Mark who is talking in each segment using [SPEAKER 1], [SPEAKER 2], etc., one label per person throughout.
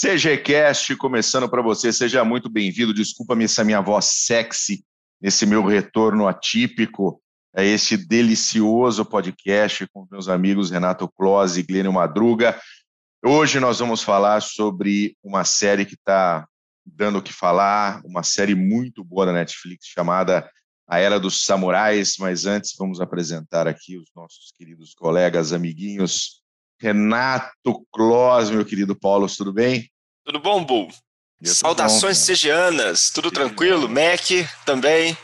[SPEAKER 1] CGCast começando para você, seja muito bem-vindo. Desculpa-me essa minha voz sexy nesse meu retorno atípico a este delicioso podcast com meus amigos Renato Close e Glênio Madruga. Hoje nós vamos falar sobre uma série que está dando o que falar, uma série muito boa da Netflix chamada A Era dos Samurais, mas antes vamos apresentar aqui os nossos queridos colegas, amiguinhos. Renato Close, meu querido Paulo, tudo bem?
[SPEAKER 2] Tudo bom, Bu? Saudações bom, segianas, tudo tranquilo? Mac também.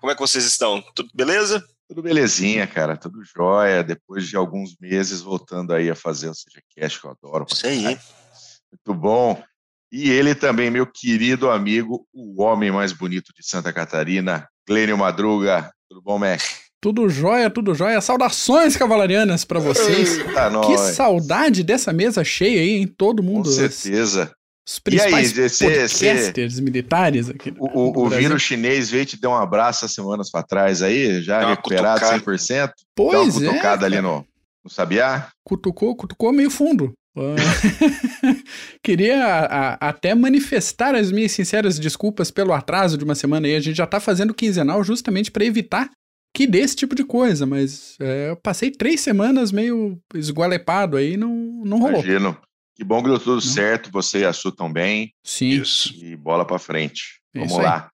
[SPEAKER 2] Como é que vocês estão? Tudo beleza?
[SPEAKER 1] Tudo belezinha, cara, tudo jóia. Depois de alguns meses voltando aí a fazer o CGCast, que eu adoro.
[SPEAKER 2] Isso aí.
[SPEAKER 1] Muito bom. E ele também, meu querido amigo, o homem mais bonito de Santa Catarina, Glênio Madruga. Tudo bom, Mac?
[SPEAKER 3] Tudo jóia, tudo jóia. Saudações cavalarianas para vocês. Eita, que nós. saudade dessa mesa cheia aí, hein? Todo mundo.
[SPEAKER 1] Com certeza.
[SPEAKER 3] Os principais e aí, podcasters militares aqui.
[SPEAKER 1] O, o, o vírus chinês veio te dar um abraço há semanas para trás aí, já recuperado cutucada. 100%.
[SPEAKER 3] Pois
[SPEAKER 1] Deu uma cutucada é, ali no, no Sabiá.
[SPEAKER 3] Cutucou, cutucou meio fundo. Queria a, a, até manifestar as minhas sinceras desculpas pelo atraso de uma semana aí. A gente já tá fazendo quinzenal justamente para evitar que dê esse tipo de coisa, mas é, eu passei três semanas meio esgualepado aí, não, não rolou.
[SPEAKER 1] Imagino. Que bom que deu tudo não. certo, você e a Su estão bem.
[SPEAKER 3] Sim.
[SPEAKER 1] Isso. E bola para frente. Vamos lá.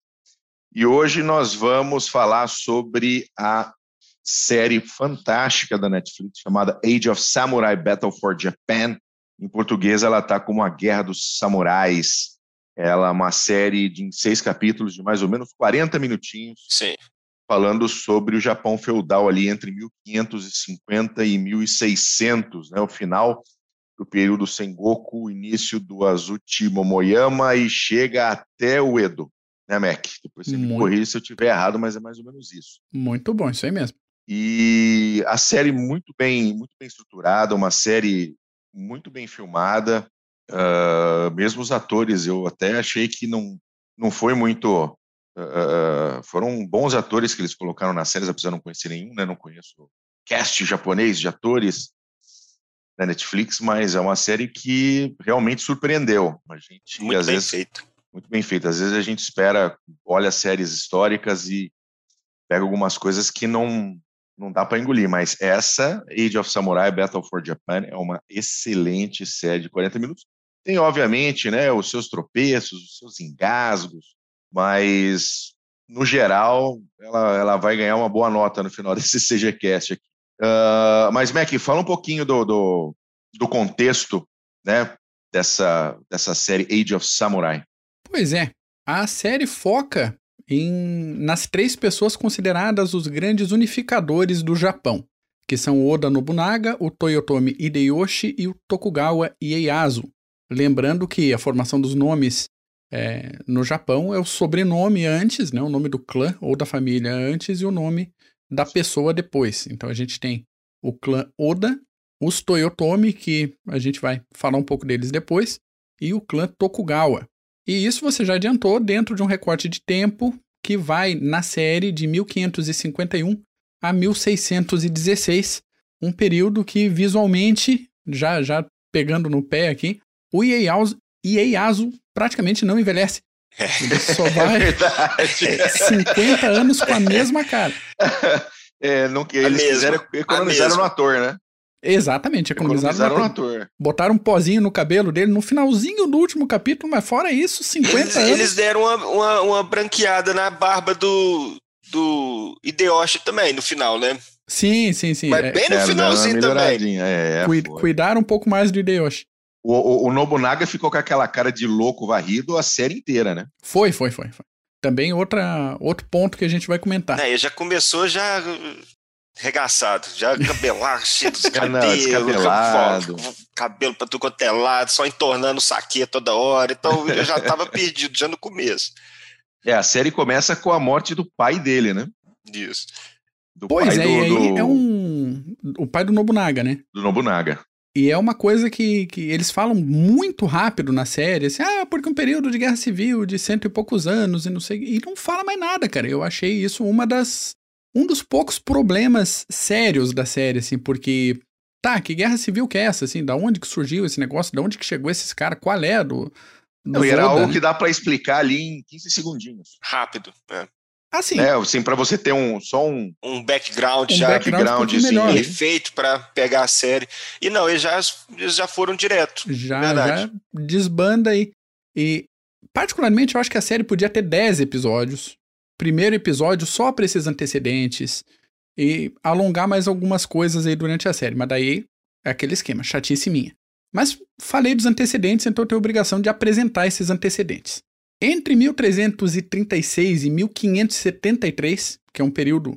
[SPEAKER 1] E hoje nós vamos falar sobre a série fantástica da Netflix chamada Age of Samurai Battle for Japan. Em português, ela está como a Guerra dos Samurais. Ela é uma série de seis capítulos de mais ou menos 40 minutinhos.
[SPEAKER 2] Sim
[SPEAKER 1] falando sobre o Japão feudal ali entre 1550 e 1600, né, o final do período Sengoku, o início do Azuchi Momoyama e chega até o Edo, né, Mac? Depois você Muito... me corrija se eu estiver errado, mas é mais ou menos isso.
[SPEAKER 3] Muito bom, isso aí mesmo.
[SPEAKER 1] E a série muito bem, muito bem estruturada, uma série muito bem filmada. Uh, mesmo os atores, eu até achei que não, não foi muito Uh, foram bons atores que eles colocaram na série, apesar de não conhecer nenhum, né? Não conheço cast japonês de atores da Netflix, mas é uma série que realmente surpreendeu. A gente
[SPEAKER 2] muito
[SPEAKER 1] às
[SPEAKER 2] bem
[SPEAKER 1] vezes
[SPEAKER 2] feito.
[SPEAKER 1] muito bem feito. Às vezes a gente espera, olha séries históricas e pega algumas coisas que não não dá para engolir, mas essa Age of Samurai Battle for Japan é uma excelente série de 40 minutos. Tem obviamente, né, os seus tropeços, os seus engasgos, mas no geral ela, ela vai ganhar uma boa nota no final desse CGCast aqui. Uh, mas, Mac, fala um pouquinho do, do, do, contexto né, dessa, dessa série Age of Samurai.
[SPEAKER 3] Pois é, a série foca em, nas três pessoas consideradas os grandes unificadores do Japão, que são o Oda Nobunaga, o Toyotomi Hideyoshi e o Tokugawa Ieyasu. Lembrando que a formação dos nomes é, no Japão é o sobrenome antes, né, o nome do clã ou da família antes e o nome da pessoa depois. Então a gente tem o clã Oda, os Toyotomi, que a gente vai falar um pouco deles depois, e o clã Tokugawa. E isso você já adiantou dentro de um recorte de tempo que vai na série de 1551 a 1616, um período que visualmente, já já pegando no pé aqui, o Ieyasu, Ieyasu praticamente não envelhece. Ele só é vai é 50 anos com a mesma cara.
[SPEAKER 1] É, não, eles quiseram economizaram no ator, né?
[SPEAKER 3] Exatamente, economizaram, economizaram no, ator. ator. Botaram um pozinho no cabelo dele no finalzinho do último capítulo, mas fora isso, 50
[SPEAKER 2] eles,
[SPEAKER 3] anos.
[SPEAKER 2] Eles deram uma, uma, uma, branqueada na barba do, do Hideyoshi também, no final, né?
[SPEAKER 3] Sim, sim, sim.
[SPEAKER 2] Mas é, bem no é, finalzinho também.
[SPEAKER 1] É,
[SPEAKER 3] cuidaram um pouco mais do Hideyoshi.
[SPEAKER 1] O, o, o, Nobunaga ficou com aquela cara de louco varrido a série inteira, né?
[SPEAKER 3] Foi, foi, foi. foi. Também outra, outro ponto que a gente vai comentar.
[SPEAKER 2] É, já começou já regaçado, já cabelado, cheio dos cabelos, cabelo pra tudo quanto é lado, só entornando o saque toda hora. Então eu já tava perdido já no começo.
[SPEAKER 1] É, a série começa com a morte do pai dele, né?
[SPEAKER 2] Isso.
[SPEAKER 3] Do pois é, do, do... é um. O pai do Nobunaga, né?
[SPEAKER 1] Do Nobunaga.
[SPEAKER 3] E é uma coisa que, que eles falam muito rápido na série, assim, ah, porque um período de guerra civil de cento e poucos anos e não sei. E não fala mais nada, cara. Eu achei isso uma das. Um dos poucos problemas sérios da série, assim, porque tá, que guerra civil que é essa, assim, da onde que surgiu esse negócio, da onde que chegou esses caras, qual é do... do
[SPEAKER 1] Não, era algo né? que dá para explicar ali em 15 segundinhos.
[SPEAKER 2] Rápido, é.
[SPEAKER 3] Assim.
[SPEAKER 1] É, assim, para você ter um só um
[SPEAKER 2] um background
[SPEAKER 1] um
[SPEAKER 2] já
[SPEAKER 1] background,
[SPEAKER 2] assim, feito para pegar a série. E não, eles já, eles já foram direto.
[SPEAKER 3] Já, verdade. já desbanda aí. E particularmente eu acho que a série podia ter 10 episódios. Primeiro episódio só para esses antecedentes e alongar mais algumas coisas aí durante a série, mas daí é aquele esquema, chatice minha. Mas falei dos antecedentes, então eu tenho a obrigação de apresentar esses antecedentes. Entre 1336 e 1573, que é um período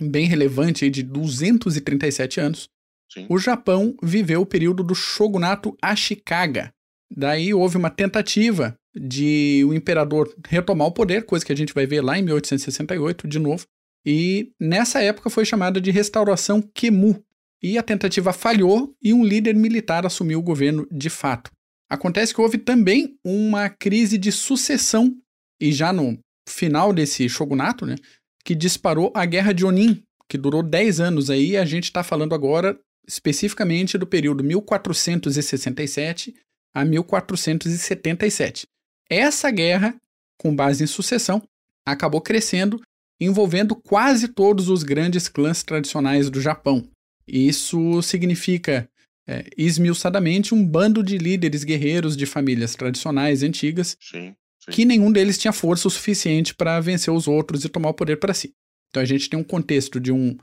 [SPEAKER 3] bem relevante de 237 anos, Sim. o Japão viveu o período do shogunato Ashikaga. Daí houve uma tentativa de o imperador retomar o poder, coisa que a gente vai ver lá em 1868 de novo. E nessa época foi chamada de restauração Kemu. E a tentativa falhou e um líder militar assumiu o governo de fato. Acontece que houve também uma crise de sucessão, e já no final desse shogunato, né, que disparou a Guerra de Onin, que durou 10 anos aí, a gente está falando agora especificamente do período 1467 a 1477. Essa guerra, com base em sucessão, acabou crescendo, envolvendo quase todos os grandes clãs tradicionais do Japão. Isso significa é, esmiuçadamente um bando de líderes guerreiros de famílias tradicionais antigas
[SPEAKER 1] sim, sim.
[SPEAKER 3] que nenhum deles tinha força o suficiente para vencer os outros e tomar o poder para si. Então a gente tem um contexto de um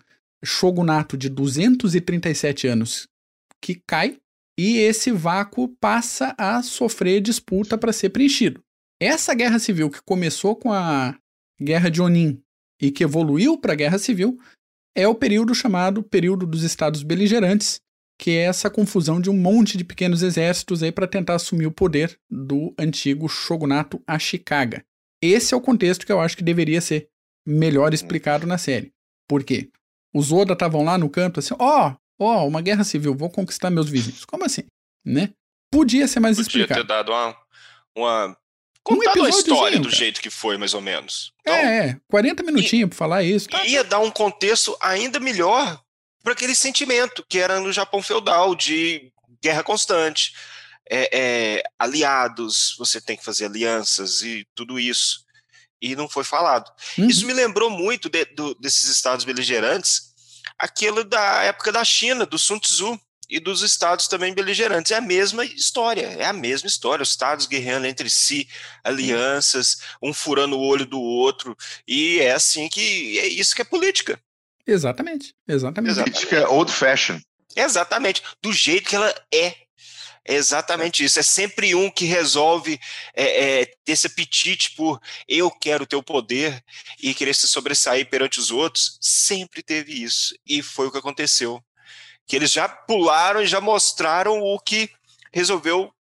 [SPEAKER 3] shogunato de 237 anos que cai e esse vácuo passa a sofrer disputa para ser preenchido. Essa guerra civil que começou com a Guerra de Onin e que evoluiu para a Guerra Civil é o período chamado período dos estados beligerantes, que é essa confusão de um monte de pequenos exércitos aí para tentar assumir o poder do antigo shogunato Ashikaga. Esse é o contexto que eu acho que deveria ser melhor explicado na série. Por quê? Os Oda estavam lá no canto assim, ó, oh, ó, oh, uma guerra civil, vou conquistar meus vizinhos. Como assim? Né? Podia ser mais
[SPEAKER 2] Podia
[SPEAKER 3] explicado.
[SPEAKER 2] Podia ter dado uma, uma contado um a história do jeito que foi, mais ou menos.
[SPEAKER 3] Então, é, 40 minutinhos para falar isso.
[SPEAKER 2] Tá? Ia dar um contexto ainda melhor para aquele sentimento que era no Japão feudal de guerra constante, é, é, aliados, você tem que fazer alianças e tudo isso. E não foi falado. Uhum. Isso me lembrou muito de, do, desses estados beligerantes, aquilo da época da China, do Sun Tzu e dos estados também beligerantes. É a mesma história, é a mesma história. Os estados guerreando entre si, alianças, um furando o olho do outro. E é assim que é isso que é política.
[SPEAKER 3] Exatamente, exatamente.
[SPEAKER 1] Política old fashion.
[SPEAKER 2] Exatamente, do jeito que ela é. É exatamente isso. É sempre um que resolve é, é, ter esse apetite por eu quero ter o poder e querer se sobressair perante os outros. Sempre teve isso. E foi o que aconteceu. Que eles já pularam e já mostraram o que resolveu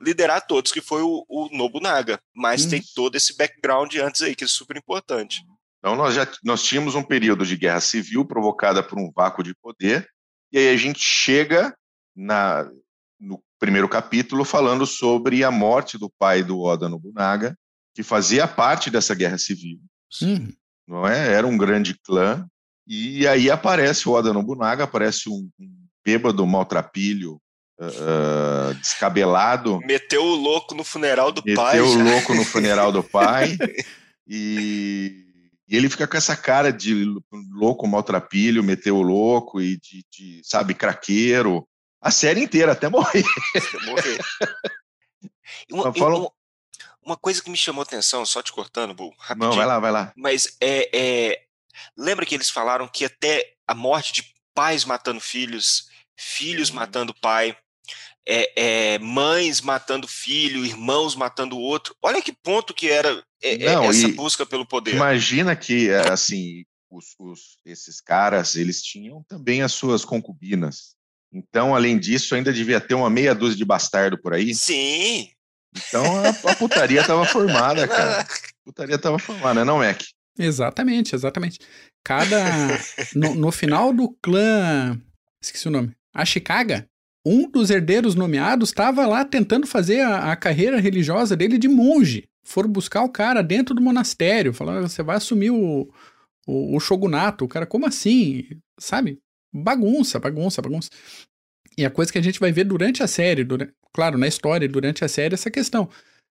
[SPEAKER 2] liderar todos, que foi o, o Nobunaga. Mas hum. tem todo esse background antes aí, que é super importante.
[SPEAKER 1] Então, nós já nós tínhamos um período de guerra civil provocada por um vácuo de poder, e aí a gente chega na, no primeiro capítulo falando sobre a morte do pai do Oda Nobunaga, que fazia parte dessa guerra civil.
[SPEAKER 3] Sim.
[SPEAKER 1] Não é? Era um grande clã. E aí aparece o Oda Nobunaga, aparece um, um bêbado maltrapilho, uh, descabelado.
[SPEAKER 2] Meteu o louco no funeral do
[SPEAKER 1] meteu
[SPEAKER 2] pai.
[SPEAKER 1] Meteu o louco no funeral do pai. e e ele fica com essa cara de louco maltrapilho, meteu o louco e de, de, sabe, craqueiro. A série inteira, até morrer. Morrer.
[SPEAKER 2] uma, uma, uma, coisa que me chamou atenção, só te cortando, Bu, rapidinho.
[SPEAKER 1] Não, vai lá, vai lá.
[SPEAKER 2] Mas é, é, lembra que eles falaram que até a morte de pais matando filhos, filhos uhum. matando pai, é, é, mães matando filho, irmãos matando o outro. Olha que ponto que era é, é Não, essa busca pelo poder.
[SPEAKER 1] Imagina que, é, assim, os, os, esses caras, eles tinham também as suas concubinas. Então, além disso, ainda devia ter uma meia dúzia de bastardo por aí.
[SPEAKER 2] Sim.
[SPEAKER 1] Então, a, a putaria estava formada, cara. A putaria estava formada, não, Mac?
[SPEAKER 3] Exatamente, exatamente. Cada. No, no final do clã. Esqueci o nome. A Chicago, um dos herdeiros nomeados estava lá tentando fazer a, a, carreira religiosa dele de monge. Foram buscar o cara dentro do monastério, falando: você vai assumir o, o, o shogunato. O cara, como assim? Sabe? Bagunça, bagunça, bagunça. E a coisa que a gente vai ver durante a série, durante, claro, na história, durante a série, essa questão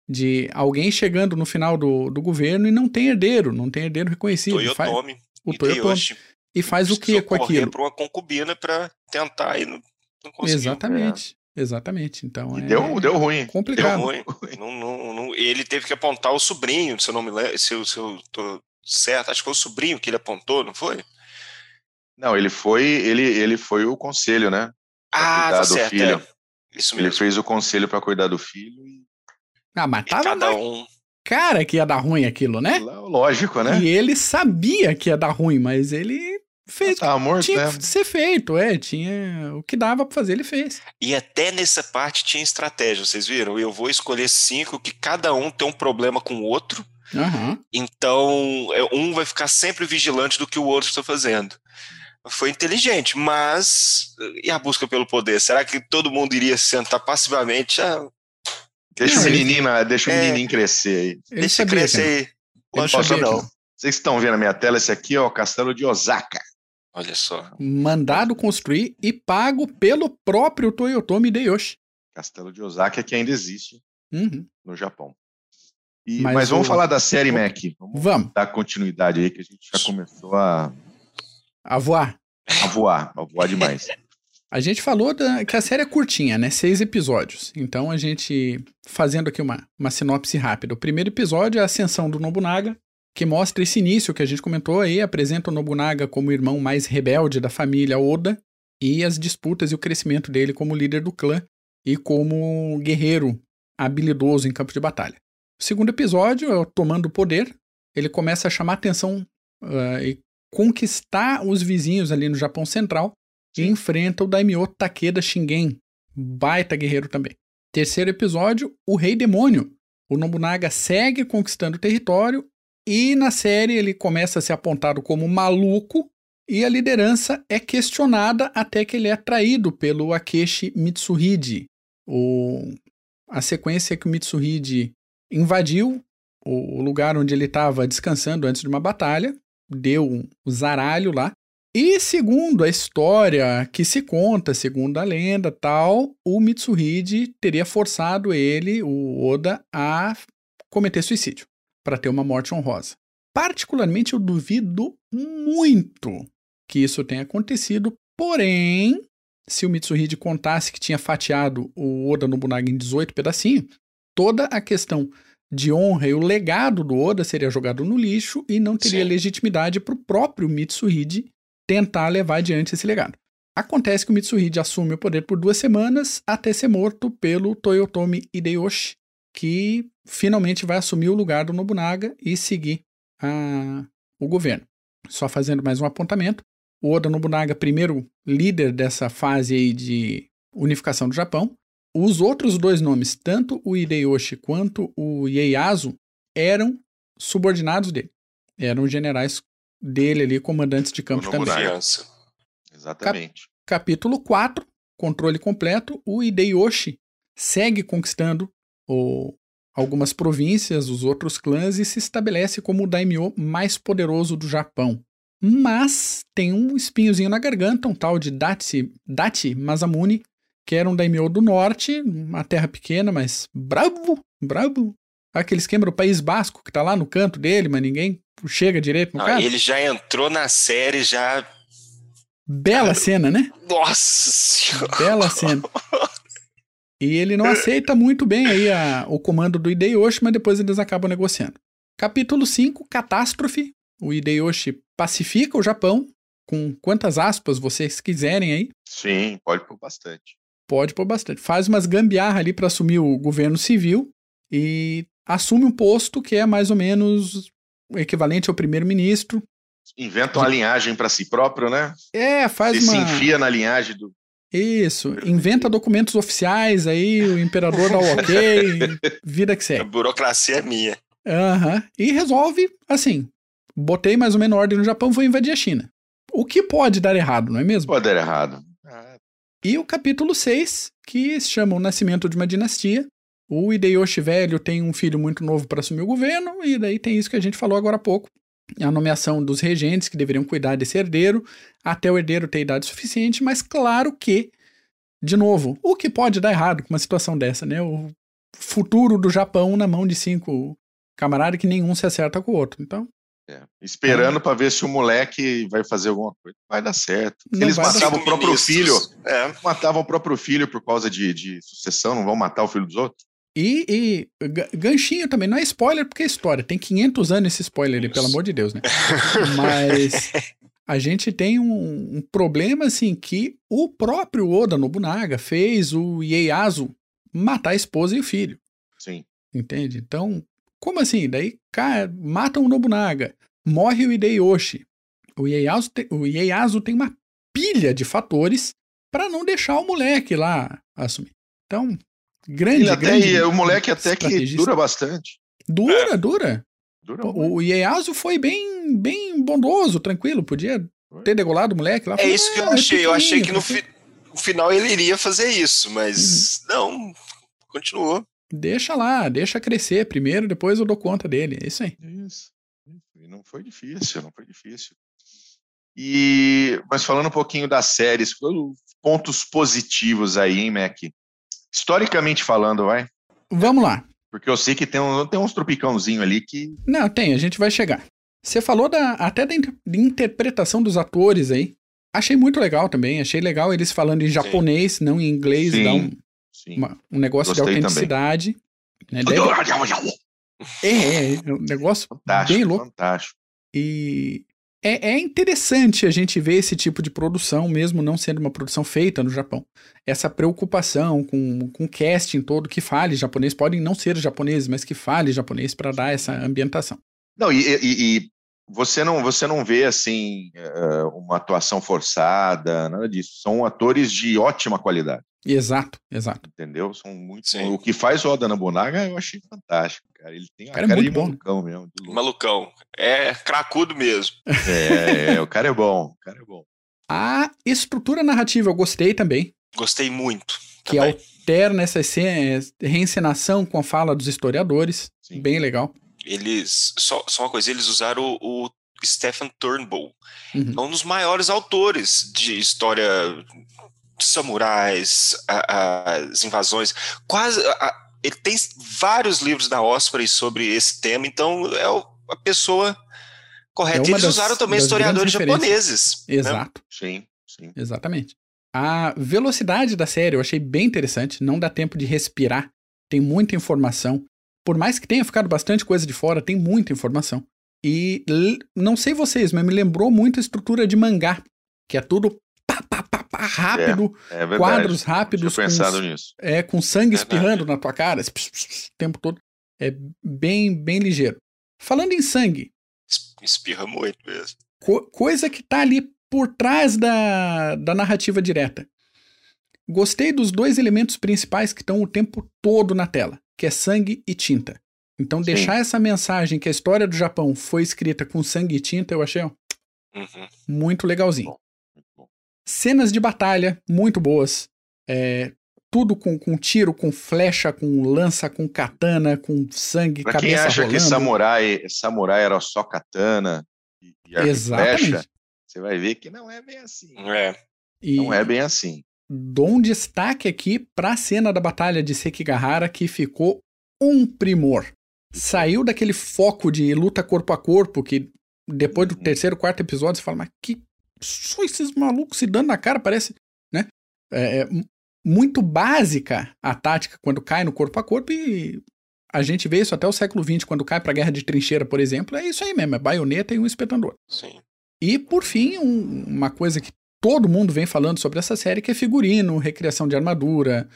[SPEAKER 3] de alguém chegando no final do, do governo e não tem herdeiro, não tem herdeiro reconhecido.
[SPEAKER 2] Toyotomi.
[SPEAKER 3] O Toyotomi. E faz o que com aquilo?
[SPEAKER 2] para uma concubina para tentar e não, não conseguiu.
[SPEAKER 3] Exatamente. É. Exatamente. Então,
[SPEAKER 1] é deu, deu ruim.
[SPEAKER 3] Complicado.
[SPEAKER 2] Deu ruim. não, não, não, ele teve que apontar o sobrinho, se eu não me lembro, se eu, se eu tô certo, acho que foi o sobrinho que ele apontou, não foi?
[SPEAKER 1] Não, ele foi, ele, ele foi o conselho, né?
[SPEAKER 2] Ah, tá certo. Filho. É. Isso mesmo.
[SPEAKER 1] Ele fez o conselho para cuidar do filho e
[SPEAKER 3] ah, mas tava cada um. cara que ia dar ruim aquilo, né?
[SPEAKER 1] Lógico, né?
[SPEAKER 3] E ele sabia que ia dar ruim, mas ele fez
[SPEAKER 1] tava morto,
[SPEAKER 3] tinha
[SPEAKER 1] né?
[SPEAKER 3] que ser feito, é, tinha o que dava para fazer, ele fez.
[SPEAKER 2] E até nessa parte tinha estratégia, vocês viram? Eu vou escolher cinco que cada um tem um problema com o outro.
[SPEAKER 3] Uhum.
[SPEAKER 2] Então, é, um vai ficar sempre vigilante do que o outro está fazendo. Foi inteligente, mas e a busca pelo poder? Será que todo mundo iria sentar passivamente? Ah,
[SPEAKER 1] Deixa o menininho, deixa o é, menininho crescer aí.
[SPEAKER 2] Deixa crescer aí. Posso
[SPEAKER 1] não. Vocês estão vendo a minha tela, esse aqui é o Castelo de Osaka.
[SPEAKER 2] Olha só.
[SPEAKER 3] Mandado construir e pago pelo próprio Toyotomi Hideyoshi.
[SPEAKER 1] Castelo de Osaka que ainda existe
[SPEAKER 3] uhum.
[SPEAKER 1] no Japão. E, mas, mas, vamos o... falar da série Mac. Vamos,
[SPEAKER 3] vamos,
[SPEAKER 1] dar continuidade aí, que a gente já começou a.
[SPEAKER 3] A voar.
[SPEAKER 1] A voar, a voar demais.
[SPEAKER 3] A gente falou da, que a série é curtinha, né? Seis episódios. Então a gente, fazendo aqui uma, uma sinopse rápida. O primeiro episódio é a ascensão do Nobunaga, que mostra esse início que a gente comentou aí, apresenta o Nobunaga como o irmão mais rebelde da família Oda e as disputas e o crescimento dele como líder do clã e como guerreiro habilidoso em campo de batalha. O segundo episódio é o Tomando o Poder. Ele começa a chamar atenção uh, e conquistar os vizinhos ali no Japão Central Sim. e enfrenta o Daimyo Takeda Shingen, baita guerreiro também. Terceiro episódio, o Rei Demônio. O Nobunaga segue conquistando o território e na série ele começa a ser apontado como maluco e a liderança é questionada até que ele é traído pelo Akeshi Mitsuhide. O... A sequência é que o Mitsuhide invadiu o lugar onde ele estava descansando antes de uma batalha, deu um zaralho lá e segundo a história que se conta, segundo a lenda tal, o Mitsuhide teria forçado ele, o Oda, a cometer suicídio para ter uma morte honrosa. Particularmente eu duvido muito que isso tenha acontecido, porém, se o Mitsuhide contasse que tinha fatiado o Oda Nobunaga em 18 pedacinhos, toda a questão de honra e o legado do Oda seria jogado no lixo e não teria Sim. legitimidade para o próprio Mitsuhide tentar levar adiante esse legado. Acontece que o Mitsuhide assume o poder por duas semanas até ser morto pelo Toyotomi Hideyoshi, que finalmente vai assumir o lugar do Nobunaga e seguir a, o governo. Só fazendo mais um apontamento, o Oda Nobunaga, primeiro líder dessa fase aí de unificação do Japão, os outros dois nomes, tanto o Hideyoshi quanto o Ieyasu, eram subordinados dele. Eram generais dele ali, comandantes de campo também.
[SPEAKER 2] Confiança.
[SPEAKER 1] Exatamente.
[SPEAKER 3] Cap capítulo 4, controle completo, o Hideyoshi segue conquistando o, algumas províncias, os outros clãs e se estabelece como o daimyo mais poderoso do Japão. Mas tem um espinhozinho na garganta, um tal de Dachi, Dachi Masamune, que era um daimyo do norte, uma terra pequena, mas bravo, bravo. Aquele esquema do País Basco, que tá lá no canto dele, mas ninguém chega direito no cara.
[SPEAKER 2] Ele já entrou na série, já.
[SPEAKER 3] Bela cara, cena, né?
[SPEAKER 2] Nossa senhora.
[SPEAKER 3] Bela cena. E ele não aceita muito bem aí a, o comando do Hideyoshi, mas depois eles acabam negociando. Capítulo 5, Catástrofe. O Hideyoshi pacifica o Japão, com quantas aspas vocês quiserem aí.
[SPEAKER 1] Sim, pode pôr bastante.
[SPEAKER 3] Pode pôr bastante. Faz umas gambiarra ali para assumir o governo civil e assume um posto que é mais ou menos equivalente ao primeiro-ministro.
[SPEAKER 1] Inventa uma linhagem para si próprio, né?
[SPEAKER 3] É, faz
[SPEAKER 1] Ele
[SPEAKER 3] uma...
[SPEAKER 1] se enfia na linhagem do...
[SPEAKER 3] Isso, inventa documentos oficiais aí, o imperador dá o ok, vida que segue. A
[SPEAKER 2] burocracia é minha.
[SPEAKER 3] Aham, uhum. e resolve, assim, botei mais ou menos ordem no Japão, vou invadir a China. O que pode dar errado, não é mesmo?
[SPEAKER 1] Pode dar errado.
[SPEAKER 3] E o capítulo 6, que se chama O Nascimento de uma Dinastia, o Hideyoshi velho tem um filho muito novo para assumir o governo, e daí tem isso que a gente falou agora há pouco. A nomeação dos regentes que deveriam cuidar desse herdeiro, até o herdeiro ter idade suficiente, mas claro que de novo, o que pode dar errado com uma situação dessa, né? O futuro do Japão na mão de cinco camaradas que nenhum se acerta com o outro. Então.
[SPEAKER 1] É, esperando é. para ver se o moleque vai fazer alguma coisa. Vai dar certo. Eles matavam o próprio ministros. filho. É. Matavam o próprio filho por causa de, de sucessão, não vão matar o filho dos outros?
[SPEAKER 3] E, e ganchinho também, não é spoiler porque é história, tem 500 anos esse spoiler ali, pelo amor de Deus, né? Mas a gente tem um, um, problema assim que o próprio Oda Nobunaga fez o Ieyasu matar a esposa e o filho.
[SPEAKER 1] Sim.
[SPEAKER 3] Entende? Então, como assim? Daí cara, matam o Nobunaga, morre o Hideyoshi. O Ieyasu, te, o Ieyasu tem uma pilha de fatores para não deixar o moleque lá assumir. Então, grande,
[SPEAKER 1] até,
[SPEAKER 3] grande
[SPEAKER 1] o moleque até que dura bastante.
[SPEAKER 3] Dura, é. dura. dura o, Ieyasu foi bem, bem bondoso, tranquilo, podia ter degolado o moleque lá.
[SPEAKER 2] É isso que eu achei. É eu achei que no, fi, no, final ele iria fazer isso, mas uhum. não, continuou.
[SPEAKER 3] Deixa lá, deixa crescer primeiro, depois eu dou conta dele. É isso aí.
[SPEAKER 1] Isso. E não foi difícil, não foi difícil. E, mas falando um pouquinho das séries, pontos positivos aí, hein, Mac? Historicamente falando, vai?
[SPEAKER 3] Vamos lá.
[SPEAKER 1] Porque eu sei que tem, um, tem uns tropicãozinho ali que.
[SPEAKER 3] Não, tem, a gente vai chegar. Você falou da, até da inter, interpretação dos atores aí. Achei muito legal também. Achei legal eles falando em japonês, Sim. não em inglês. Sim. Dá um, uma, um negócio Gostei de autenticidade. Né? Deve... É, é, um negócio fantástico, bem louco.
[SPEAKER 1] Fantástico.
[SPEAKER 3] E é, é interessante a gente ver esse tipo de produção, mesmo não sendo uma produção feita no Japão. Essa preocupação com, com casting todo que fale japonês, podem não ser japoneses, mas que fale japonês para dar essa ambientação.
[SPEAKER 1] Não, e, e, e, você não você não vê assim eh, uma atuação forçada, nada disso. São atores de ótima qualidade.
[SPEAKER 3] Exato, exato.
[SPEAKER 1] Entendeu? São muito. Sim. O que faz o Oda Nobunaga eu achei fantástico, cara. Ele tem a
[SPEAKER 3] cara, é cara
[SPEAKER 1] é
[SPEAKER 3] de bom.
[SPEAKER 1] malucão mesmo.
[SPEAKER 2] Malucão. É cracudo mesmo.
[SPEAKER 1] É, é, o cara é bom. O cara é bom.
[SPEAKER 3] A estrutura narrativa eu gostei também.
[SPEAKER 2] Gostei muito.
[SPEAKER 3] Que também. alterna essa reencenação com a fala dos historiadores. Sim. Bem legal.
[SPEAKER 2] Eles. Só, só uma coisa, eles usaram o, o Stephen Turnbull, uhum. um dos maiores autores de história samurais, a, as invasões, quase. A, ele tem vários livros da Osprey sobre esse tema, então é a pessoa correta. É Eles das, usaram também historiadores japoneses.
[SPEAKER 3] Né? Exato. Né?
[SPEAKER 1] Sim, sim.
[SPEAKER 3] Exatamente. A velocidade da série eu achei bem interessante, não dá tempo de respirar, tem muita informação. Por mais que tenha ficado bastante coisa de fora, tem muita informação. E não sei vocês, mas me lembrou muito a estrutura de mangá, que é tudo rápido, é, é quadros rápidos.
[SPEAKER 1] com, pensado nisso.
[SPEAKER 3] É, com sangue espirrando na tua cara, o tempo todo. É bem, bem ligeiro. Falando em sangue.
[SPEAKER 2] Espirra muito mesmo.
[SPEAKER 3] Co coisa que tá ali por trás da, da narrativa direta. Gostei dos dois elementos principais que estão o tempo todo na tela, que é sangue e tinta. Então, Sim. deixar essa mensagem que a história do Japão foi escrita com sangue e tinta, eu achei ó, uhum. muito legalzinho. Bom. Cenas de batalha muito boas. É, tudo com, com tiro, com flecha, com lança, com katana, com sangue, pra cabeça quem acha rolando.
[SPEAKER 1] que samurai, samurai era só katana e, e Exatamente. flecha, você vai ver que não é bem assim.
[SPEAKER 2] É.
[SPEAKER 1] E não é bem assim.
[SPEAKER 3] Dou um destaque aqui para a cena da batalha de Sekigahara que ficou um primor. Saiu daquele foco de luta corpo a corpo que depois do uhum. terceiro, quarto episódio você fala, mas que só esses malucos se dando na cara, parece, né? É, é, muito básica a tática quando cai no corpo a corpo e a gente vê isso até o século XX, quando cai pra guerra de trincheira, por exemplo, é isso aí mesmo, é baioneta e um espetador.
[SPEAKER 2] Sim.
[SPEAKER 3] E, por fim, um, uma coisa que todo mundo vem falando sobre essa série, que é figurino, recriação de armadura,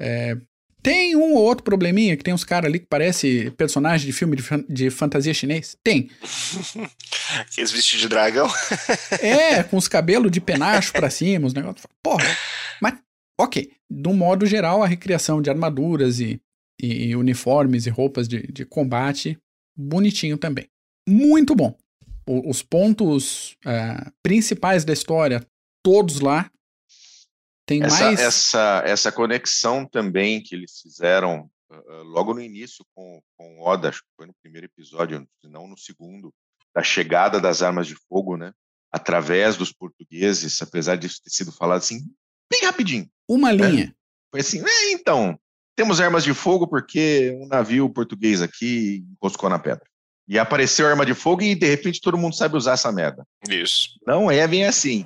[SPEAKER 3] é, tem um ou outro probleminha que tem uns caras ali que parece personagem de filme de, fan de fantasia chinês? Tem.
[SPEAKER 2] Aqueles vestidos de dragão?
[SPEAKER 3] é, com os cabelos de penacho pra cima, os negócios. Porra, mas, ok. Do modo geral, a recriação de armaduras e, e, e uniformes e roupas de, de combate, bonitinho também. Muito bom. O, os pontos uh, principais da história, todos lá, tem
[SPEAKER 1] essa,
[SPEAKER 3] mais.
[SPEAKER 1] Essa, essa conexão também que eles fizeram uh, logo no início com, com Oda, acho que foi no primeiro episódio, se não no segundo, da chegada das armas de fogo, né? Através dos portugueses, apesar disso ter sido falado assim, bem rapidinho.
[SPEAKER 3] uma é. linha. É.
[SPEAKER 1] Foi assim, é, então, temos armas de fogo porque um navio português aqui enroscou na pedra. E apareceu arma de fogo e de repente todo mundo sabe usar essa merda.
[SPEAKER 2] Isso.
[SPEAKER 1] Não é bem assim.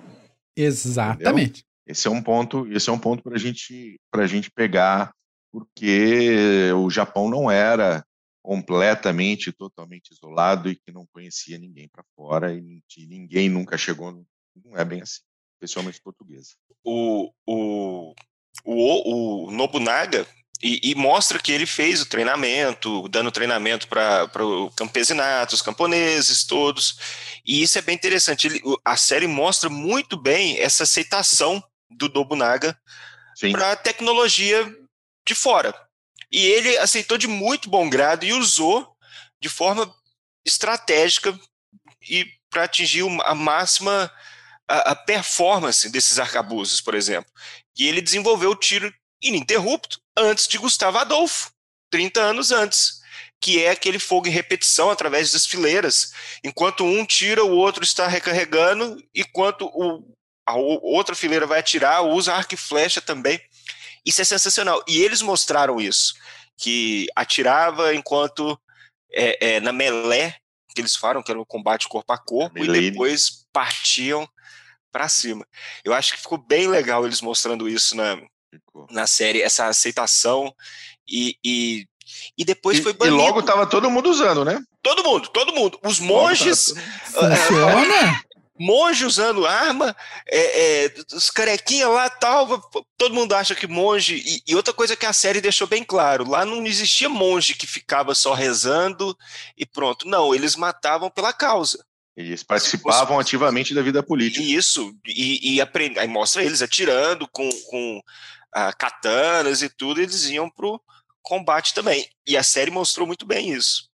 [SPEAKER 3] Exatamente.
[SPEAKER 1] Entendeu? Esse é um ponto, esse é um ponto para gente, a gente pegar, porque o Japão não era completamente, totalmente isolado e que não conhecia ninguém para fora e ninguém nunca chegou. Não é bem assim, especialmente portuguesa.
[SPEAKER 2] O, o, o, o Nobunaga e, e, mostra que ele fez o treinamento, dando treinamento para o campesinato, os camponeses, todos. E isso é bem interessante. Ele, a série mostra muito bem essa aceitação do Nobunaga para a tecnologia de fora. E ele aceitou de muito bom grado e usou de forma estratégica e para atingir a máxima a, a performance desses arcabuzes, por exemplo. E ele desenvolveu o tiro ininterrupto antes de Gustavo Adolfo, 30 anos antes, que é aquele fogo em repetição através das fileiras. Enquanto um tira, o outro está recarregando, enquanto o, a outra fileira vai atirar, usa arco e flecha também. Isso é sensacional. E eles mostraram isso, que atirava enquanto é, é, na melé, que eles falam, que era um combate corpo a corpo, e depois partiam para cima. Eu acho que ficou bem legal eles mostrando isso na, na série, essa aceitação e, e, e depois
[SPEAKER 1] e,
[SPEAKER 2] foi
[SPEAKER 1] banido. E logo tava todo mundo usando, né?
[SPEAKER 2] Todo mundo, todo mundo. Os monges.
[SPEAKER 3] Funciona?
[SPEAKER 2] Monge usando arma, é, é, os carequinha lá tal, todo mundo acha que monge. E, e, outra coisa que a série deixou bem claro: lá não existia monge que ficava só rezando e pronto. Não, eles matavam pela causa.
[SPEAKER 1] Eles participavam ativamente da vida política.
[SPEAKER 2] Isso, e, e aprend... aí mostra eles atirando com, com uh, katanas e tudo, eles iam pro combate também. E a série mostrou muito bem isso.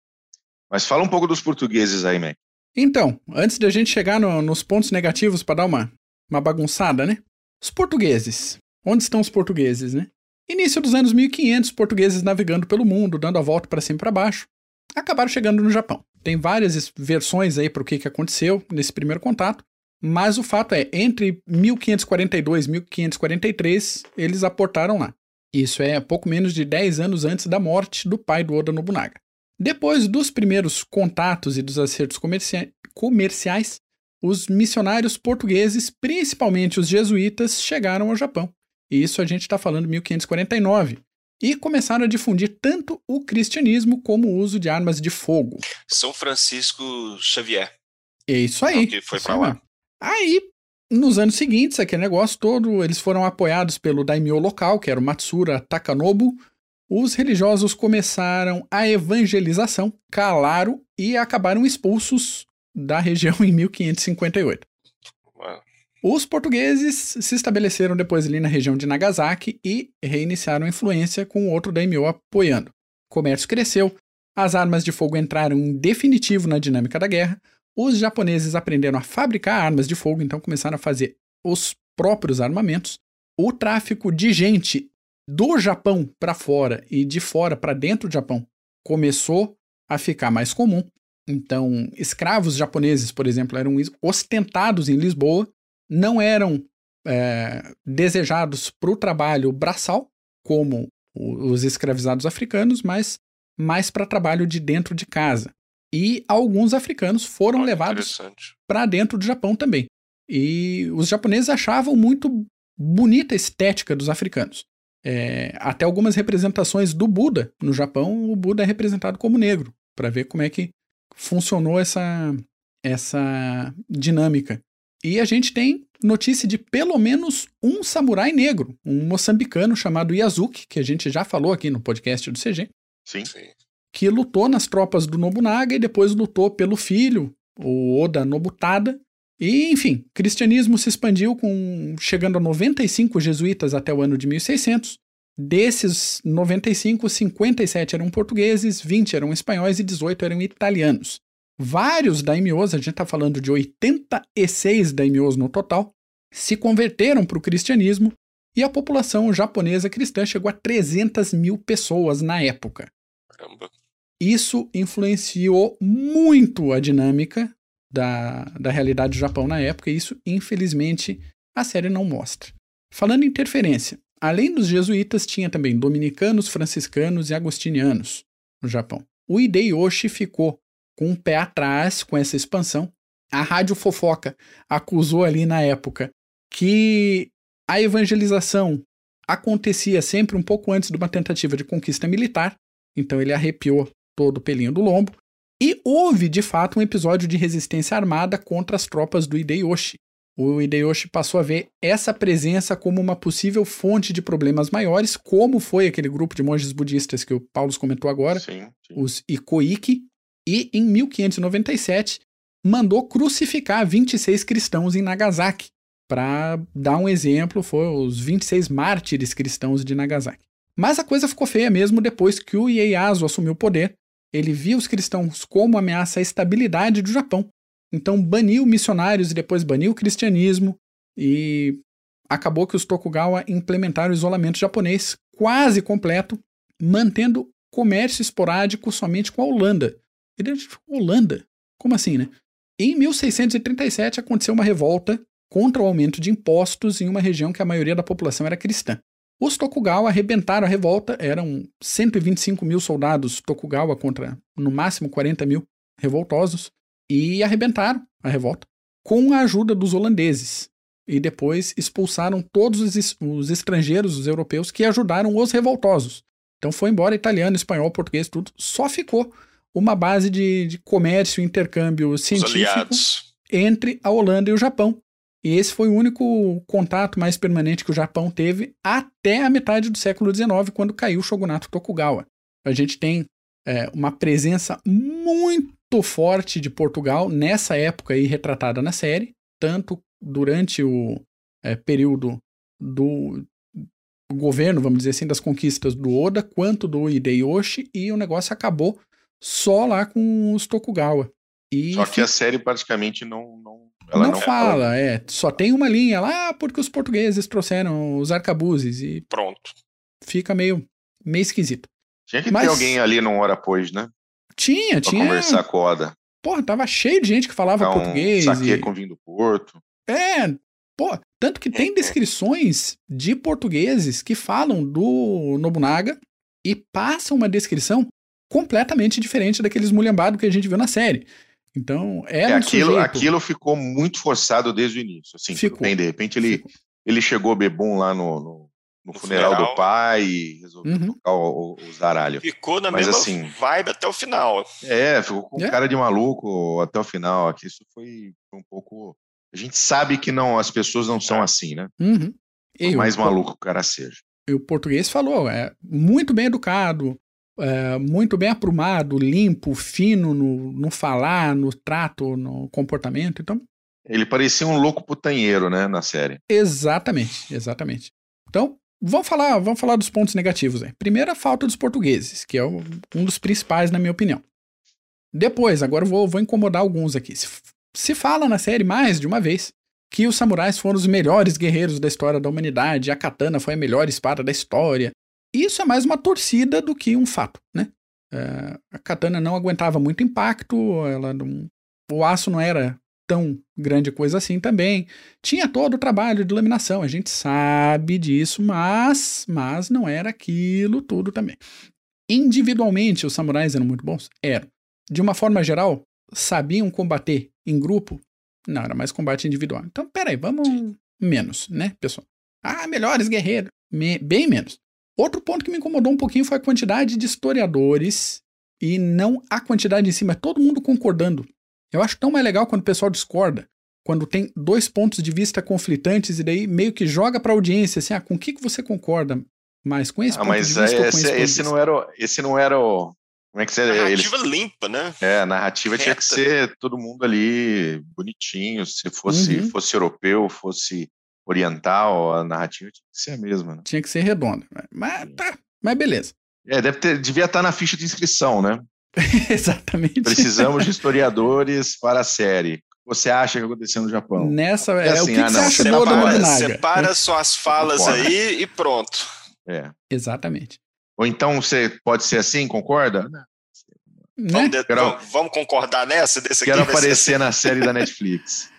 [SPEAKER 1] Mas fala um pouco dos portugueses aí, Mac.
[SPEAKER 3] Então, antes de a gente chegar no, nos pontos negativos para dar uma, uma bagunçada, né? Os portugueses. Onde estão os portugueses, né? Início dos anos 1500, portugueses navegando pelo mundo, dando a volta para cima e para baixo, acabaram chegando no Japão. Tem várias versões aí para o que, que aconteceu nesse primeiro contato, mas o fato é, entre 1542 e 1543, eles aportaram lá. Isso é pouco menos de 10 anos antes da morte do pai do Oda Nobunaga. Depois dos primeiros contatos e dos acertos comercia comerciais, os missionários portugueses, principalmente os jesuítas, chegaram ao Japão. E isso a gente está falando 1549, e começaram a difundir tanto o cristianismo como o uso de armas de fogo.
[SPEAKER 2] São Francisco Xavier.
[SPEAKER 3] É isso aí.
[SPEAKER 2] Que foi para lá.
[SPEAKER 3] Aí, nos anos seguintes, aquele negócio todo, eles foram apoiados pelo daimyo local, que era o Matsura Takanobu. Os religiosos começaram a evangelização, calaram e acabaram expulsos da região em 1558. Os portugueses se estabeleceram depois ali na região de Nagasaki e reiniciaram a influência com outro daimyo apoiando. O comércio cresceu, as armas de fogo entraram em definitivo na dinâmica da guerra, os japoneses aprenderam a fabricar armas de fogo, então começaram a fazer os próprios armamentos. O tráfico de gente do Japão para fora e de fora para dentro do Japão começou a ficar mais comum. Então, escravos japoneses, por exemplo, eram ostentados em Lisboa não eram é, desejados para o trabalho braçal, como os escravizados africanos, mas mais para trabalho de dentro de casa. E alguns africanos foram ah, levados para dentro do Japão também. E os japoneses achavam muito bonita a estética dos africanos. É, até algumas representações do Buda no Japão, o Buda é representado como negro, para ver como é que funcionou essa, essa dinâmica. E a gente tem notícia de pelo menos um samurai negro, um moçambicano chamado Yazuki, que a gente já falou aqui no podcast do CG.
[SPEAKER 1] Sim.
[SPEAKER 3] Que lutou nas tropas do Nobunaga e depois lutou pelo filho, o Oda Nobutada. E, enfim, cristianismo se expandiu com chegando a 95 jesuítas até o ano de 1600. Desses 95, 57 eram portugueses, 20 eram espanhóis e 18 eram italianos. Vários daimyos, a gente está falando de 86 daimyos no total, se converteram para o cristianismo e a população japonesa cristã chegou a 300 mil pessoas na época.
[SPEAKER 2] Caramba.
[SPEAKER 3] Isso influenciou muito a dinâmica da, da realidade do Japão na época, e isso, infelizmente, a série não mostra. Falando em interferência, Além dos jesuítas, tinha também dominicanos, franciscanos e agostinianos no Japão. O Hideyoshi ficou com um pé atrás com essa expansão. A Rádio Fofoca acusou ali na época que a evangelização acontecia sempre um pouco antes de uma tentativa de conquista militar, então ele arrepiou todo o pelinho do lombo. E houve, de fato, um episódio de resistência armada contra as tropas do Hideyoshi. O Hideyoshi passou a ver essa presença como uma possível fonte de problemas maiores, como foi aquele grupo de monges budistas que o Paulo comentou agora, sim, sim. os Ikoiki, e em 1597 mandou crucificar 26 cristãos em Nagasaki. Para dar um exemplo, foram os 26 mártires cristãos de Nagasaki. Mas a coisa ficou feia mesmo depois que o Ieyasu assumiu o poder. Ele via os cristãos como ameaça à estabilidade do Japão então baniu missionários e depois baniu o cristianismo e acabou que os Tokugawa implementaram o isolamento japonês quase completo, mantendo comércio esporádico somente com a Holanda. Ele Holanda? Como assim, né? Em 1637 aconteceu uma revolta contra o aumento de impostos em uma região que a maioria da população era cristã. Os Tokugawa arrebentaram a revolta, eram 125 mil soldados Tokugawa contra no máximo 40 mil revoltosos e arrebentaram a revolta com a ajuda dos holandeses. E depois expulsaram todos os, os estrangeiros, os europeus, que ajudaram os revoltosos. Então foi embora italiano, espanhol, português, tudo. Só ficou uma base de, de comércio intercâmbio científico entre a Holanda e o Japão. E esse foi o único contato mais permanente que o Japão teve até a metade do século XIX, quando caiu o shogunato Tokugawa. A gente tem é, uma presença muito forte de Portugal nessa época aí retratada na série, tanto durante o é, período do governo, vamos dizer assim, das conquistas do Oda, quanto do Hideyoshi, e o negócio acabou só lá com os Tokugawa. E
[SPEAKER 1] só que a série praticamente não. Não,
[SPEAKER 3] não, não fala, é. Só tem uma linha lá, porque os portugueses trouxeram os arcabuzes e.
[SPEAKER 2] Pronto.
[SPEAKER 3] Fica meio, meio esquisito.
[SPEAKER 1] Tinha que Mas... ter alguém ali num hora pois, né?
[SPEAKER 3] Tinha, pra tinha.
[SPEAKER 1] conversar com o Oda.
[SPEAKER 3] Porra, tava cheio de gente que falava um português.
[SPEAKER 1] Saque e... com vinho do Porto.
[SPEAKER 3] É, pô, tanto que tem descrições de portugueses que falam do Nobunaga e passam uma descrição completamente diferente daqueles mulhambados que a gente viu na série. Então, era é,
[SPEAKER 1] um aquilo, sujeito... aquilo ficou muito forçado desde o início. Assim, ficou. Bem, de repente ele, ele chegou bebum lá no, no, no, no funeral, funeral, do pai e resolveu uhum. tocar o, o, zaralho.
[SPEAKER 2] Ficou na Mas, mesma assim, vibe até o final.
[SPEAKER 1] É, ficou com é. cara de maluco até o final. Aqui isso foi, foi, um pouco. A gente sabe que não, as pessoas não são é. assim, né?
[SPEAKER 3] Uhum.
[SPEAKER 1] Por mais maluco o cara seja.
[SPEAKER 3] E o português falou, é muito bem educado, é, muito bem aprumado, limpo, fino no, no falar, no trato, no comportamento. Então,
[SPEAKER 1] ele parecia um louco putanheiro, né, na série.
[SPEAKER 3] Exatamente, exatamente. Então, Vamos falar, vamos falar dos pontos negativos aí. Primeiro, a falta dos portugueses, que é um dos principais, na minha opinião. Depois, agora vou, vou incomodar alguns aqui. Se, se fala na série mais de uma vez que os samurais foram os melhores guerreiros da história da humanidade, a katana foi a melhor espada da história. Isso é mais uma torcida do que um fato, né? É, a katana não aguentava muito impacto, ela não, o aço não era tão grande coisa assim também. Tinha todo o trabalho de laminação, a gente sabe disso, mas, mas não era aquilo tudo também. Individualmente, os samurais eram muito bons? Eram. De uma forma geral, sabiam combater em grupo? Não, era mais combate individual. Então, peraí, vamos menos, né, pessoal? Ah, melhores guerreiros. Me... Bem menos. Outro ponto que me incomodou um pouquinho foi a quantidade de historiadores e não a quantidade em si, mas todo mundo concordando eu acho tão mais legal quando o pessoal discorda, quando tem dois pontos de vista conflitantes e daí meio que joga para a audiência assim, ah, com o que, que você concorda? Mas com esse ah, ponto
[SPEAKER 1] mas
[SPEAKER 3] de vista
[SPEAKER 1] esse, esse, esse não era, esse não era o como é que você
[SPEAKER 2] narrativa eles... limpa, né?
[SPEAKER 1] É, a narrativa Reta. tinha que ser todo mundo ali bonitinho, se fosse uhum. fosse europeu, fosse oriental, a narrativa tinha que ser a mesma, né?
[SPEAKER 3] Tinha que ser redonda, mas tá, mas beleza.
[SPEAKER 1] É, deve ter, devia estar na ficha de inscrição, né?
[SPEAKER 3] Exatamente.
[SPEAKER 1] Precisamos de historiadores para a série. Você acha que aconteceu no Japão?
[SPEAKER 3] Nessa é, assim, o que, ah, que você acha do Nobunaga?
[SPEAKER 2] Separa é. suas falas aí e pronto.
[SPEAKER 1] É.
[SPEAKER 3] Exatamente.
[SPEAKER 1] Ou então você pode ser assim, concorda?
[SPEAKER 2] Né? Vamos, de, quero, vamos, concordar nessa? Desse
[SPEAKER 1] quero aparecer assim. na série da Netflix.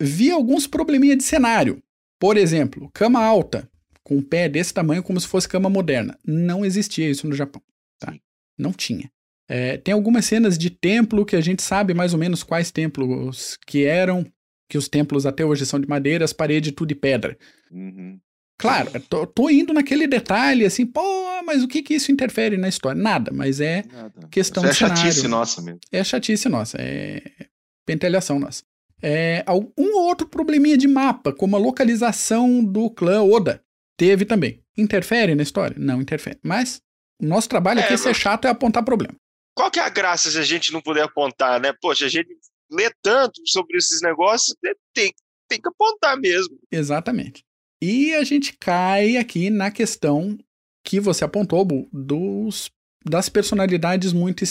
[SPEAKER 3] Vi alguns probleminha de cenário. Por exemplo, cama alta. com um pé desse tamanho como se fosse cama moderna. Não existia isso no Japão, tá? Não tinha. É, tem algumas cenas de templo que a gente sabe mais ou menos quais templos que eram, que os templos até hoje são de madeira, as paredes tudo de pedra.
[SPEAKER 1] Uhum.
[SPEAKER 3] Claro, tô, tô, indo naquele detalhe assim, pô, mas o que que isso interfere na história? Nada, mas é Nada. questão isso
[SPEAKER 1] é
[SPEAKER 3] de cenário.
[SPEAKER 1] chatice nossa mesmo.
[SPEAKER 3] É chatice nossa, é pentelhação nossa. É, um ou outro probleminha de mapa, como a localização do clã Oda, teve também. Interfere na história? Não interfere. Mas o nosso trabalho aqui é, ser chato é apontar problema.
[SPEAKER 2] Qual que é a graça se a gente não puder apontar, né? Poxa, a gente lê tanto sobre esses negócios, né? tem, tem que apontar mesmo.
[SPEAKER 3] Exatamente. E a gente cai aqui na questão que você apontou, Bu, dos, das personalidades muito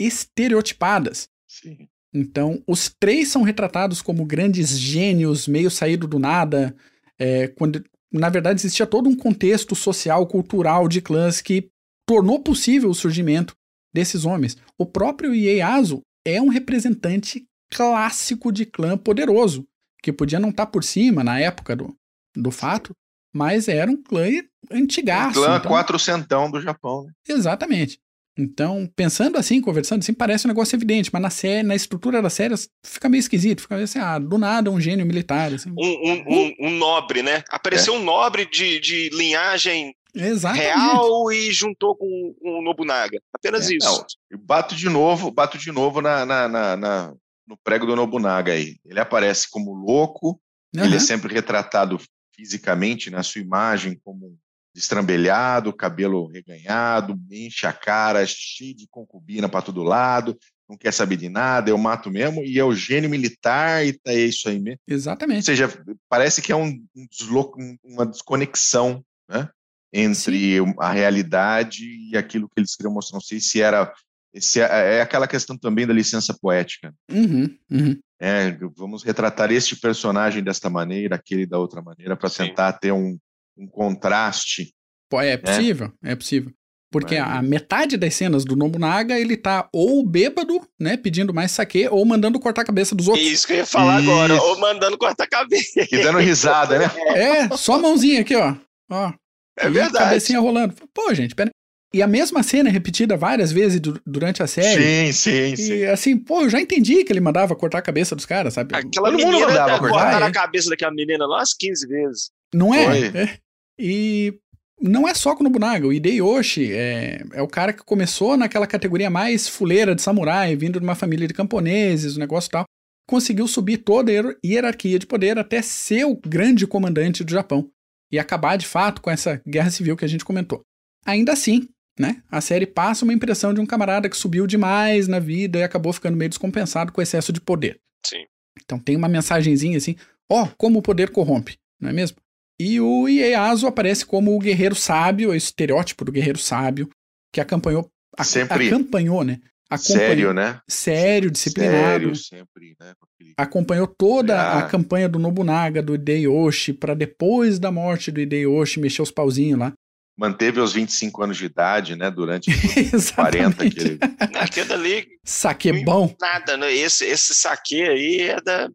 [SPEAKER 3] estereotipadas.
[SPEAKER 1] Sim.
[SPEAKER 3] Então, os três são retratados como grandes gênios, meio saído do nada, é, quando na verdade existia todo um contexto social, cultural de clãs que tornou possível o surgimento desses homens. O próprio Ieyasu é um representante clássico de clã poderoso, que podia não estar tá por cima na época do, do fato, mas era um clã antigaço.
[SPEAKER 1] Um clã então... quatrocentão do Japão. Né?
[SPEAKER 3] Exatamente. Então, pensando assim, conversando assim, parece um negócio evidente, mas na série, na estrutura da série fica meio esquisito, fica meio assim, ah, do nada um gênio militar. Assim.
[SPEAKER 2] Um, um, um, um nobre, né? Apareceu é. um nobre de, de linhagem
[SPEAKER 3] Exatamente.
[SPEAKER 2] real e juntou com, com o Nobunaga. Apenas é, isso. Não,
[SPEAKER 1] eu bato de novo, bato de novo na, na, na, na, no prego do Nobunaga aí. Ele aparece como louco, uhum. ele é sempre retratado fisicamente na sua imagem como destrambelhado, cabelo reganhado, enche a cara, cheio de concubina para todo lado, não quer saber de nada, eu mato mesmo, e é o gênio militar, e tá é isso aí mesmo.
[SPEAKER 3] Exatamente. Ou
[SPEAKER 1] seja, parece que é um, um desloco, uma desconexão né, entre Sim. a realidade e aquilo que eles queriam mostrar. Não sei se era. Se é, é aquela questão também da licença poética.
[SPEAKER 3] Uhum, uhum.
[SPEAKER 1] É, vamos retratar este personagem desta maneira, aquele da outra maneira, para tentar ter um, um contraste.
[SPEAKER 3] Pô, é né? possível, né? é possível. Porque Mas... a metade das cenas do Nobunaga, ele tá ou bêbado, né, pedindo mais saque, ou mandando cortar a cabeça dos outros.
[SPEAKER 2] Isso que eu ia falar Isso. agora, ou mandando cortar a cabeça.
[SPEAKER 1] E dando risada, né?
[SPEAKER 3] É, só a mãozinha aqui, ó. ó.
[SPEAKER 2] É verdade.
[SPEAKER 3] Cabecinha rolando. Pô, gente, pera. E a mesma cena é repetida várias vezes durante a série.
[SPEAKER 1] Sim, sim,
[SPEAKER 3] e,
[SPEAKER 1] sim.
[SPEAKER 3] assim, pô, eu já entendi que ele mandava cortar a cabeça dos caras, sabe?
[SPEAKER 2] Aquela Todo menina mandava cortar a cabeça daquela menina lá umas 15 vezes.
[SPEAKER 3] Não é? é? E não é só com o Nobunaga, o Hideyoshi é, é o cara que começou naquela categoria mais fuleira de samurai, vindo de uma família de camponeses, o negócio tal. Conseguiu subir toda a hierarquia de poder até ser o grande comandante do Japão e acabar de fato com essa guerra civil que a gente comentou. Ainda assim, né, a série passa uma impressão de um camarada que subiu demais na vida e acabou ficando meio descompensado com o excesso de poder.
[SPEAKER 2] Sim.
[SPEAKER 3] Então tem uma mensagenzinha assim, ó, oh, como o poder corrompe, não é mesmo? E o Ieyasu aparece como o guerreiro sábio, o estereótipo do guerreiro sábio, que acompanhou. A, sempre acompanhou, né?
[SPEAKER 1] Sério, né?
[SPEAKER 3] Sério, disciplinado. Sério, sempre, né? Acompanhou toda ah. a campanha do Nobunaga, do Hideyoshi, para depois da morte do Hideyoshi mexer os pauzinhos lá.
[SPEAKER 1] Manteve aos 25 anos de idade, né? Durante 40 que ele.
[SPEAKER 2] Aquilo ali.
[SPEAKER 3] Saque bom.
[SPEAKER 2] Nada, né? Esse, esse saque aí é da,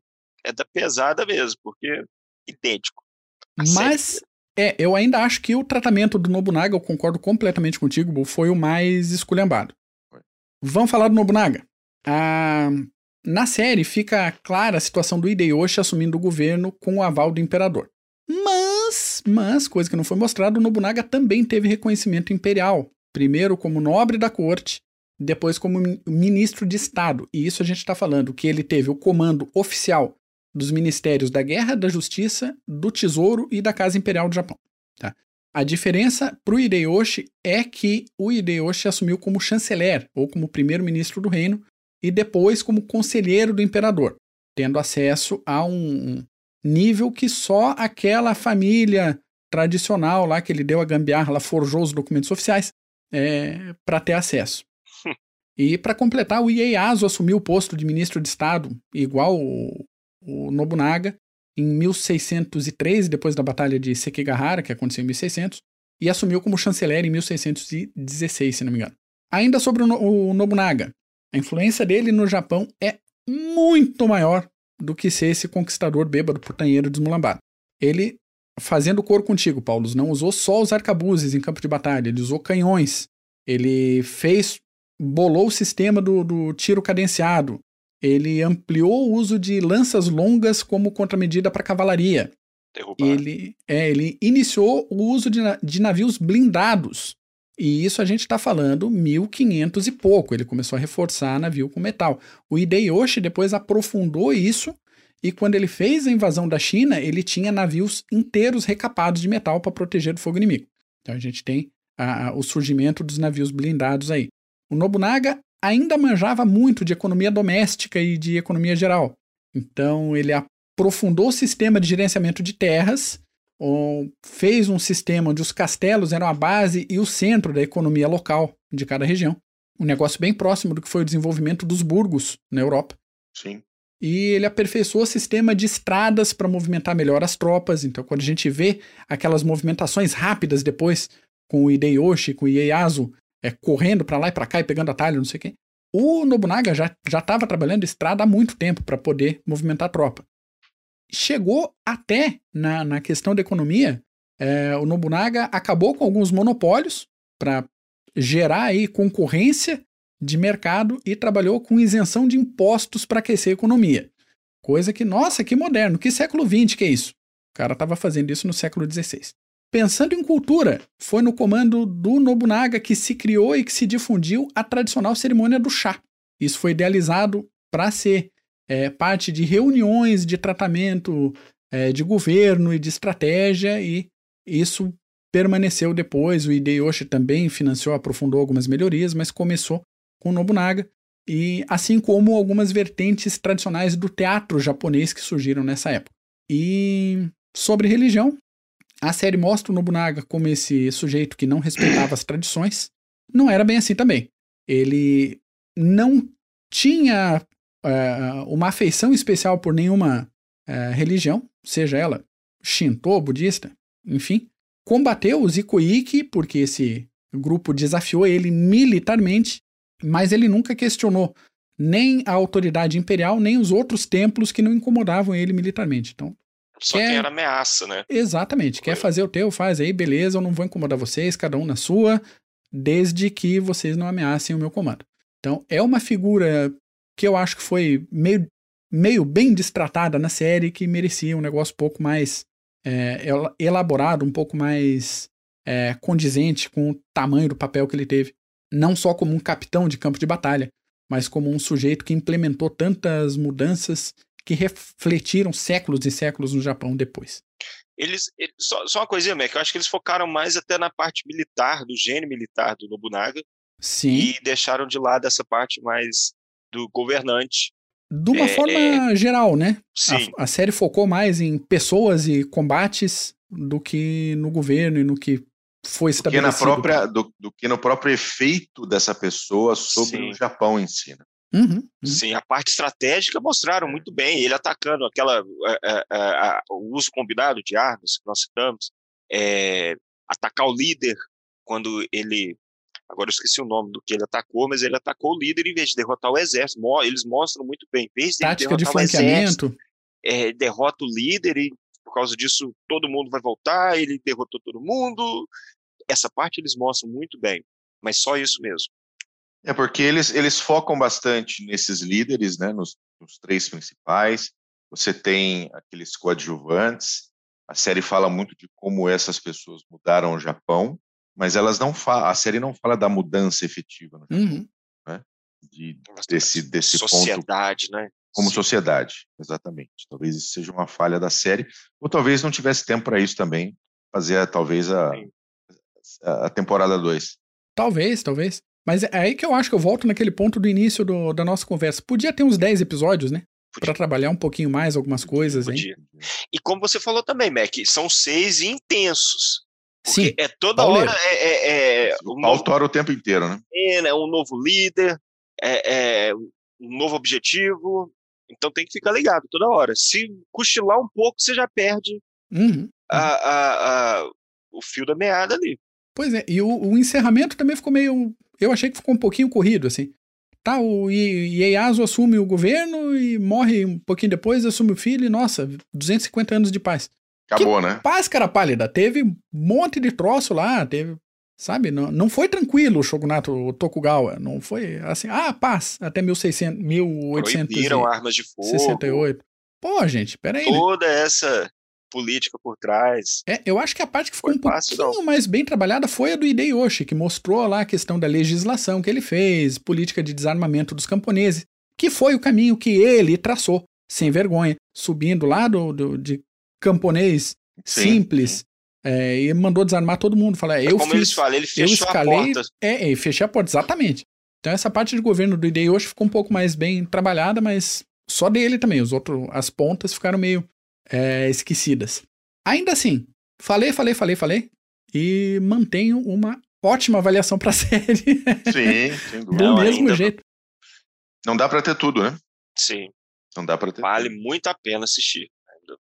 [SPEAKER 2] é da pesada mesmo, porque idêntico.
[SPEAKER 3] Mas é, eu ainda acho que o tratamento do Nobunaga, eu concordo completamente contigo, foi o mais esculhambado. Vamos falar do Nobunaga. Ah, na série fica clara a situação do Hideyoshi assumindo o governo com o aval do imperador. Mas, mas, coisa que não foi mostrada, o Nobunaga também teve reconhecimento imperial. Primeiro como nobre da corte, depois como ministro de Estado. E isso a gente está falando, que ele teve o comando oficial dos ministérios da Guerra, da Justiça, do Tesouro e da Casa Imperial do Japão. Tá? A diferença para o Hideyoshi é que o Hideyoshi assumiu como chanceler, ou como primeiro-ministro do reino, e depois como conselheiro do imperador, tendo acesso a um nível que só aquela família tradicional lá que ele deu a gambiarra, ela forjou os documentos oficiais é, para ter acesso. e para completar, o Ieyasu assumiu o posto de ministro de Estado, igual o, o Nobunaga em 1603, depois da Batalha de Sekigahara, que aconteceu em 1600, e assumiu como chanceler em 1616, se não me engano. Ainda sobre o Nobunaga, a influência dele no Japão é muito maior do que ser esse conquistador bêbado, putanheiro, desmulambado. Ele fazendo cor contigo, Paulo. Não usou só os arcabuzes em campo de batalha, ele usou canhões. Ele fez, bolou o sistema do, do tiro cadenciado. Ele ampliou o uso de lanças longas como contramedida para cavalaria. Derrubar. Ele, é, ele iniciou o uso de, de navios blindados. E isso a gente está falando 1500 e pouco. Ele começou a reforçar navio com metal. O Hideyoshi depois aprofundou isso e quando ele fez a invasão da China, ele tinha navios inteiros recapados de metal para proteger do fogo inimigo. Então a gente tem a, a, o surgimento dos navios blindados aí. O Nobunaga ainda manjava muito de economia doméstica e de economia geral. Então ele aprofundou o sistema de gerenciamento de terras, fez um sistema onde os castelos eram a base e o centro da economia local de cada região. Um negócio bem próximo do que foi o desenvolvimento dos burgos na Europa.
[SPEAKER 1] Sim.
[SPEAKER 3] E ele aperfeiçoou o sistema de estradas para movimentar melhor as tropas. Então, quando a gente vê aquelas movimentações rápidas depois, com o Hideyoshi, com o Ieyasu, é, correndo para lá e para cá e pegando atalho, não sei o quê, o Nobunaga já estava trabalhando estrada há muito tempo para poder movimentar a tropa. Chegou até na, na questão da economia, é, o Nobunaga acabou com alguns monopólios para gerar aí concorrência de mercado e trabalhou com isenção de impostos para aquecer a economia. Coisa que, nossa, que moderno, que século XX que é isso? O cara estava fazendo isso no século XVI. Pensando em cultura, foi no comando do Nobunaga que se criou e que se difundiu a tradicional cerimônia do chá. Isso foi idealizado para ser é, parte de reuniões de tratamento é, de governo e de estratégia, e isso permaneceu depois. O Hideyoshi também financiou, aprofundou algumas melhorias, mas começou com Nobunaga, e assim como algumas vertentes tradicionais do teatro japonês que surgiram nessa época. E sobre religião, a série mostra o Nobunaga como esse sujeito que não respeitava as tradições. Não era bem assim também. Ele não tinha uh, uma afeição especial por nenhuma uh, religião, seja ela Shinto, budista, enfim. Combateu os Ikuiki, porque esse grupo desafiou ele militarmente mas ele nunca questionou nem a autoridade imperial, nem os outros templos que não incomodavam ele militarmente. Então,
[SPEAKER 2] só quer... quem era ameaça, né?
[SPEAKER 3] Exatamente. Quer fazer o teu, faz aí, beleza, eu não vou incomodar vocês, cada um na sua, desde que vocês não ameacem o meu comando. Então, é uma figura que eu acho que foi meio, meio bem destratada na série, que merecia um negócio um pouco mais é, elaborado, um pouco mais é, condizente com o tamanho do papel que ele teve não só como um capitão de campo de batalha, mas como um sujeito que implementou tantas mudanças que refletiram séculos e séculos no Japão depois.
[SPEAKER 2] Eles, eles só, só, uma coisinha, Mac, eu acho que eles focaram mais até na parte militar, do gênio militar do Nobunaga.
[SPEAKER 3] Sim.
[SPEAKER 2] E deixaram de lado essa parte mais do governante.
[SPEAKER 3] De uma é, forma é... geral, né?
[SPEAKER 2] Sim.
[SPEAKER 3] A, a série focou mais em pessoas e combates do que no governo e no que foi estabelecido.
[SPEAKER 1] Do que, na própria, do, do que no próprio efeito dessa pessoa sobre Sim. o Japão em si. Né?
[SPEAKER 3] Uhum, uhum.
[SPEAKER 2] Sim, a parte estratégica mostraram muito bem, ele atacando aquela é, é, o uso combinado de armas que nós citamos, é, atacar o líder quando ele agora eu esqueci o nome do que ele atacou, mas ele atacou o líder em vez de derrotar o exército. Eles mostram muito bem, em vez de
[SPEAKER 3] tática de flanqueamento,
[SPEAKER 2] é, derrota o líder e por causa disso todo mundo vai voltar, ele derrotou todo mundo. Essa parte eles mostram muito bem, mas só isso mesmo.
[SPEAKER 1] É porque eles, eles focam bastante nesses líderes, né, nos, nos três principais. Você tem aqueles coadjuvantes. A série fala muito de como essas pessoas mudaram o Japão, mas elas não a série não fala da mudança efetiva no Japão, uhum. né? De, desse desse
[SPEAKER 2] sociedade,
[SPEAKER 1] ponto,
[SPEAKER 2] né?
[SPEAKER 1] como sociedade, exatamente. Talvez isso seja uma falha da série, ou talvez não tivesse tempo para isso também, fazer talvez a, a temporada 2.
[SPEAKER 3] Talvez, talvez. Mas é aí que eu acho que eu volto naquele ponto do início do, da nossa conversa. Podia ter uns 10 episódios, né? Para trabalhar um pouquinho mais algumas coisas,
[SPEAKER 2] Podia.
[SPEAKER 3] hein?
[SPEAKER 2] E como você falou também, Mac, são seis intensos.
[SPEAKER 3] Sim.
[SPEAKER 2] É toda hora é, é, é
[SPEAKER 1] um novo, o tempo inteiro, né?
[SPEAKER 2] É, um novo líder, é, é, um novo objetivo, então tem que ficar ligado toda hora. Se cochilar um pouco, você já perde
[SPEAKER 3] uhum.
[SPEAKER 2] a, a, a, o fio da meada ali.
[SPEAKER 3] Pois é, e o, o, encerramento também ficou meio. Eu achei que ficou um pouquinho corrido, assim. Tá, o Ieyasu assume o governo e morre um pouquinho depois, assume o filho e, nossa, 250 anos de paz.
[SPEAKER 1] Acabou, que né?
[SPEAKER 3] Paz, cara pálida. Teve um monte de troço lá, teve. Sabe? Não, não foi tranquilo o Shogunato Tokugawa. Não foi assim, ah, paz, até 1600, 1800.
[SPEAKER 2] Proibiram armas de fogo. 68.
[SPEAKER 3] Pô, gente, peraí.
[SPEAKER 2] Né? Toda né? essa política por trás.
[SPEAKER 3] É, eu acho que a parte que ficou um fácil, pouquinho não. mais bem trabalhada foi a do Hideyoshi, que mostrou lá a questão da legislação que ele fez, política de desarmamento dos camponeses, que foi o caminho que ele traçou, sem vergonha, subindo lá do, do de camponês sim, simples. Sim. É, e mandou desarmar todo mundo. Falar, é, eu como fiz, eles falam,
[SPEAKER 2] ele fechou eu escalei, a porta.
[SPEAKER 3] É, é, fechei a porta, exatamente. Então essa parte de governo do Hideyoshi ficou um pouco mais bem trabalhada, mas só dele também. Os outros, as pontas ficaram meio é, esquecidas. Ainda assim, falei, falei, falei, falei, e mantenho uma ótima avaliação para a série.
[SPEAKER 1] Sim, sem dúvida.
[SPEAKER 3] Do Não, mesmo jeito.
[SPEAKER 1] Não dá para ter tudo, né?
[SPEAKER 2] Sim.
[SPEAKER 1] Não dá para ter.
[SPEAKER 2] Vale
[SPEAKER 1] tudo.
[SPEAKER 2] muito a pena assistir,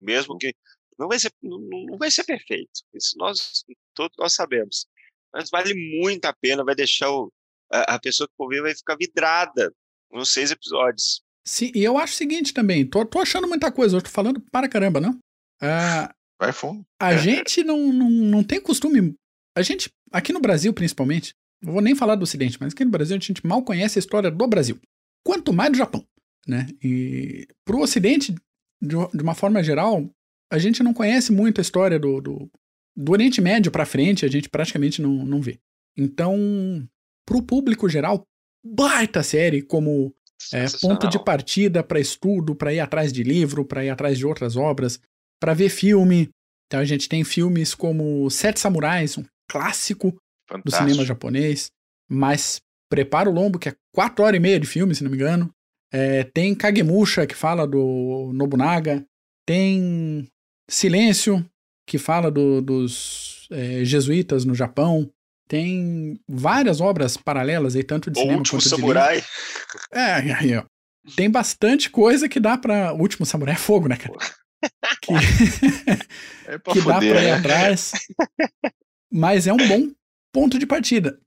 [SPEAKER 2] mesmo que não vai ser não, não vai ser perfeito. Isso nós todos nós sabemos. Mas vale muito a pena, vai deixar o, a, a pessoa que for ver vai ficar vidrada nos seis episódios.
[SPEAKER 3] Sim, e eu acho o seguinte também, tô, tô achando muita coisa, eu tô falando para caramba, não?
[SPEAKER 1] Uh, Vai fundo.
[SPEAKER 3] A é. gente não, não, não tem costume. A gente, aqui no Brasil principalmente, não vou nem falar do Ocidente, mas aqui no Brasil a gente mal conhece a história do Brasil. Quanto mais do Japão, né? E pro Ocidente, de, de uma forma geral, a gente não conhece muito a história do, do, do Oriente Médio para frente, a gente praticamente não, não vê. Então, pro público geral, baita série como é, ponto de partida para estudo, para ir atrás de livro, para ir atrás de outras obras, para ver filme. Então a gente tem filmes como Sete Samurais, um clássico Fantástico. do cinema japonês, mas Prepara o Lombo, que é quatro horas e meia de filme, se não me engano. É, tem Kagemusha, que fala do Nobunaga. Tem Silêncio, que fala do, dos é, jesuítas no Japão. Tem várias obras paralelas aí, tanto de o cinema
[SPEAKER 2] Último
[SPEAKER 3] quanto
[SPEAKER 2] Samurai.
[SPEAKER 3] de É, aí, ó. Tem bastante coisa que dá pra. O Último Samurai é fogo, né, cara? Que, é que dá pra ir né? atrás. Mas é um bom ponto de partida.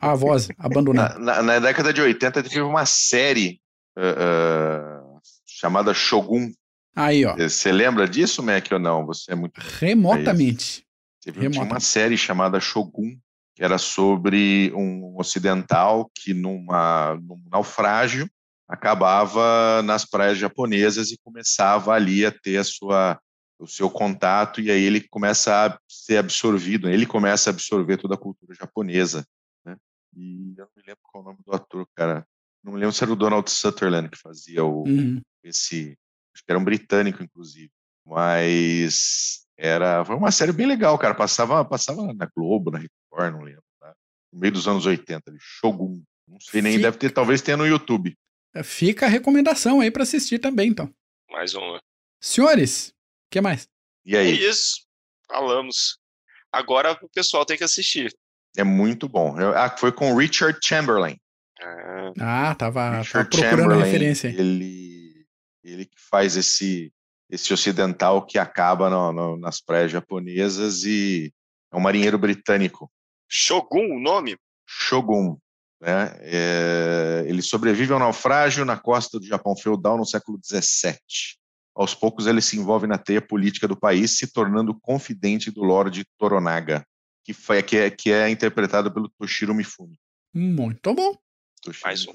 [SPEAKER 3] A voz abandonada.
[SPEAKER 1] Na, na, na década de 80 teve uma série uh, uh, chamada Shogun.
[SPEAKER 3] Aí, ó.
[SPEAKER 1] Você lembra disso, Mac, ou não? Você é muito.
[SPEAKER 3] Remotamente.
[SPEAKER 1] Teve Remotamente. uma série chamada Shogun, que era sobre um ocidental que numa, num naufrágio acabava nas praias japonesas e começava ali a ter a sua o seu contato e aí ele começa a ser absorvido, ele começa a absorver toda a cultura japonesa, né? E eu não me lembro qual é o nome do ator, cara. Não me lembro se era o Donald Sutherland que fazia o uhum. esse, acho que era um britânico inclusive, mas era foi uma série bem legal, cara. Passava passava na Globo, na Record, não lembro, tá? no meio dos anos 80, Shogun. Não sei nem, Fica... deve ter, talvez tenha no YouTube.
[SPEAKER 3] Fica a recomendação aí para assistir também, então.
[SPEAKER 2] Mais uma.
[SPEAKER 3] Senhores, o que mais?
[SPEAKER 1] E aí?
[SPEAKER 2] É isso. Falamos. Agora o pessoal tem que assistir.
[SPEAKER 1] É muito bom. Ah, foi com Richard Chamberlain.
[SPEAKER 3] Ah, tava, tava procurando a referência.
[SPEAKER 1] Ele, ele que faz esse, esse ocidental que acaba no, no, nas praias japonesas e é um marinheiro britânico.
[SPEAKER 2] Shogun, o nome?
[SPEAKER 1] Shogun. Né? É, ele sobrevive ao naufrágio na costa do Japão feudal no século XVII. Aos poucos, ele se envolve na teia política do país, se tornando confidente do Lorde Toronaga, que, foi, que, é, que é interpretado pelo Toshiro Mifune.
[SPEAKER 3] Muito bom.
[SPEAKER 2] Toshiro Mais um.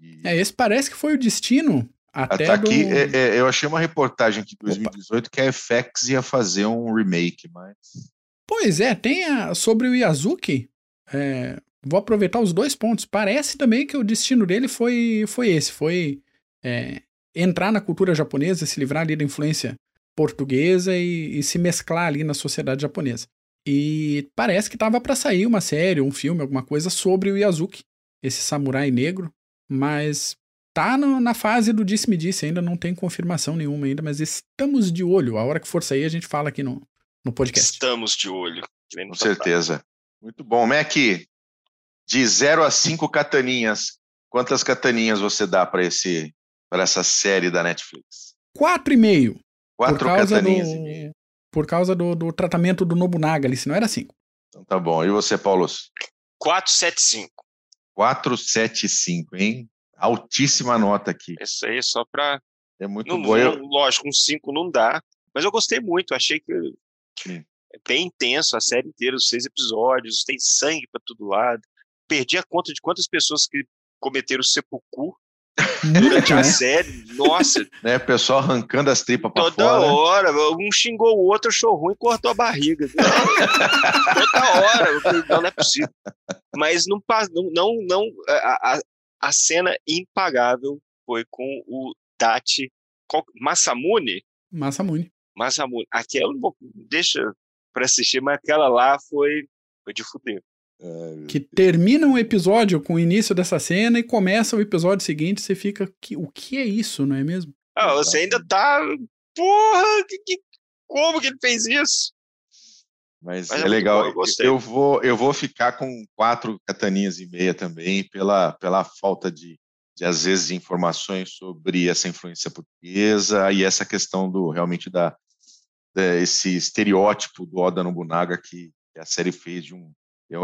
[SPEAKER 3] E... É, esse parece que foi o destino até,
[SPEAKER 1] até aqui, do... é, é, eu achei uma reportagem aqui de 2018 Opa. que a FX ia fazer um remake, mas...
[SPEAKER 3] Pois é, tem a, sobre o Yazuki, é, vou aproveitar os dois pontos. Parece também que o destino dele foi, foi esse, foi é, entrar na cultura japonesa, se livrar ali da influência portuguesa e, e se mesclar ali na sociedade japonesa. E parece que tava para sair uma série, um filme, alguma coisa sobre o Yazuki, esse samurai negro, mas tá no, na fase do disse-me disse, ainda não tem confirmação nenhuma ainda, mas estamos de olho. A hora que for sair a gente fala aqui no, no podcast.
[SPEAKER 2] Estamos de olho.
[SPEAKER 1] Com certeza. Muito bom. Mac, de 0 a 5 cataninhas, quantas cataninhas você dá para esse para essa série da Netflix?
[SPEAKER 3] 4,5.
[SPEAKER 1] 4 cataninhas do, e meio.
[SPEAKER 3] Por causa do, do, tratamento do Nobunaga ali, se não era 5.
[SPEAKER 1] Então tá bom. E você, Paulo?
[SPEAKER 2] 475.
[SPEAKER 1] 475, hein? Altíssima nota aqui.
[SPEAKER 2] Isso aí, só para
[SPEAKER 1] É muito bom. Eu...
[SPEAKER 2] Lógico, um 5 não dá. Mas eu gostei muito. Achei que Sim. É bem intenso a série inteira, os seis episódios, tem sangue para todo lado. Perdi a conta de quantas pessoas que cometeram sepulcro durante a né? série. Nossa.
[SPEAKER 1] Né, o pessoal arrancando as tripas pra
[SPEAKER 2] Toda
[SPEAKER 1] fora.
[SPEAKER 2] Toda hora. Um xingou o outro, achou ruim e cortou a barriga. Toda hora. Não, não é possível. Mas não, não, não a, a, a cena impagável foi com o Dati Massamune.
[SPEAKER 3] Massamune.
[SPEAKER 2] Massamune. Aquela, deixa para assistir, mas aquela lá foi, foi de fuder.
[SPEAKER 3] que termina um episódio com o início dessa cena e começa o episódio seguinte, você fica, que, o que é isso, não é mesmo?
[SPEAKER 2] Ah, você ainda tá, porra, que, que, como que ele fez isso?
[SPEAKER 1] Mas, Mas é, é legal. Bom, eu, eu, vou, eu vou ficar com quatro cataninhas e meia também pela, pela falta de, de às vezes informações sobre essa influência portuguesa e essa questão do realmente da, esse estereótipo do Oda Nobunaga que, que, a série fez de um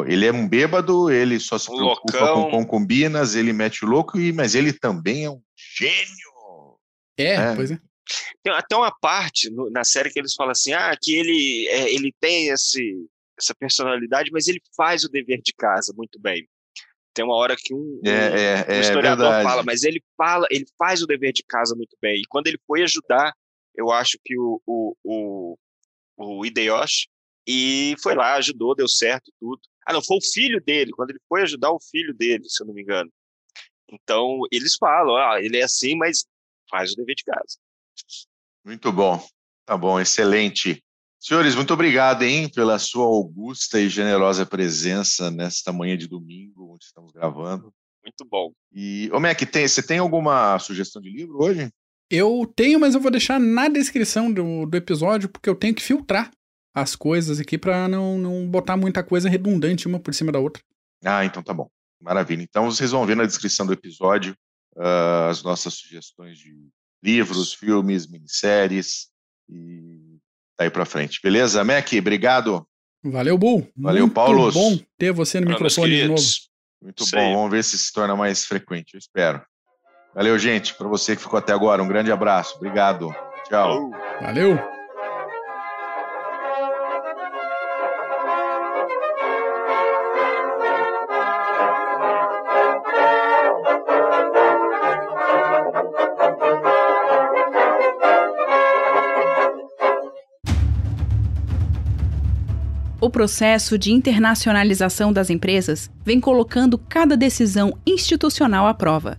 [SPEAKER 1] ele é um bêbado, ele só se preocupa Locão. com concubinas, ele mete o louco, mas ele também é um gênio.
[SPEAKER 3] É, é. pois é.
[SPEAKER 2] Tem até uma parte no, na série que eles falam assim, ah, que ele, é, ele tem esse, essa personalidade, mas ele faz o dever de casa muito bem. Tem uma hora que um,
[SPEAKER 1] é, é,
[SPEAKER 2] um é historiador fala, mas ele fala, ele faz o dever de casa muito bem. E quando ele foi ajudar eu acho que o, o, o, o Hideyoshi, e foi lá, ajudou, deu certo tudo. Ah, não, foi o filho dele, quando ele foi ajudar o filho dele, se eu não me engano. Então, eles falam, ah, ele é assim, mas faz o dever de casa.
[SPEAKER 1] Muito bom, tá bom, excelente. Senhores, muito obrigado, hein, pela sua augusta e generosa presença nesta manhã de domingo, onde estamos gravando.
[SPEAKER 2] Muito bom.
[SPEAKER 1] E, ô Mac, tem, você tem alguma sugestão de livro hoje?
[SPEAKER 3] Eu tenho, mas eu vou deixar na descrição do, do episódio, porque eu tenho que filtrar as coisas aqui para não, não botar muita coisa redundante uma por cima da outra.
[SPEAKER 1] Ah, então tá bom. Maravilha. Então vocês vão ver na descrição do episódio uh, as nossas sugestões de livros, filmes, minisséries e daí para frente. Beleza, Mac? Obrigado.
[SPEAKER 3] Valeu, Bull.
[SPEAKER 1] Valeu, Paulo.
[SPEAKER 3] Muito bom ter você no microfone de novo.
[SPEAKER 1] Muito bom. Vamos ver se se torna mais frequente. Eu espero. Valeu, gente. Para você que ficou até agora, um grande abraço. Obrigado. Tchau.
[SPEAKER 3] Valeu.
[SPEAKER 4] O processo de internacionalização das empresas vem colocando cada decisão institucional à prova.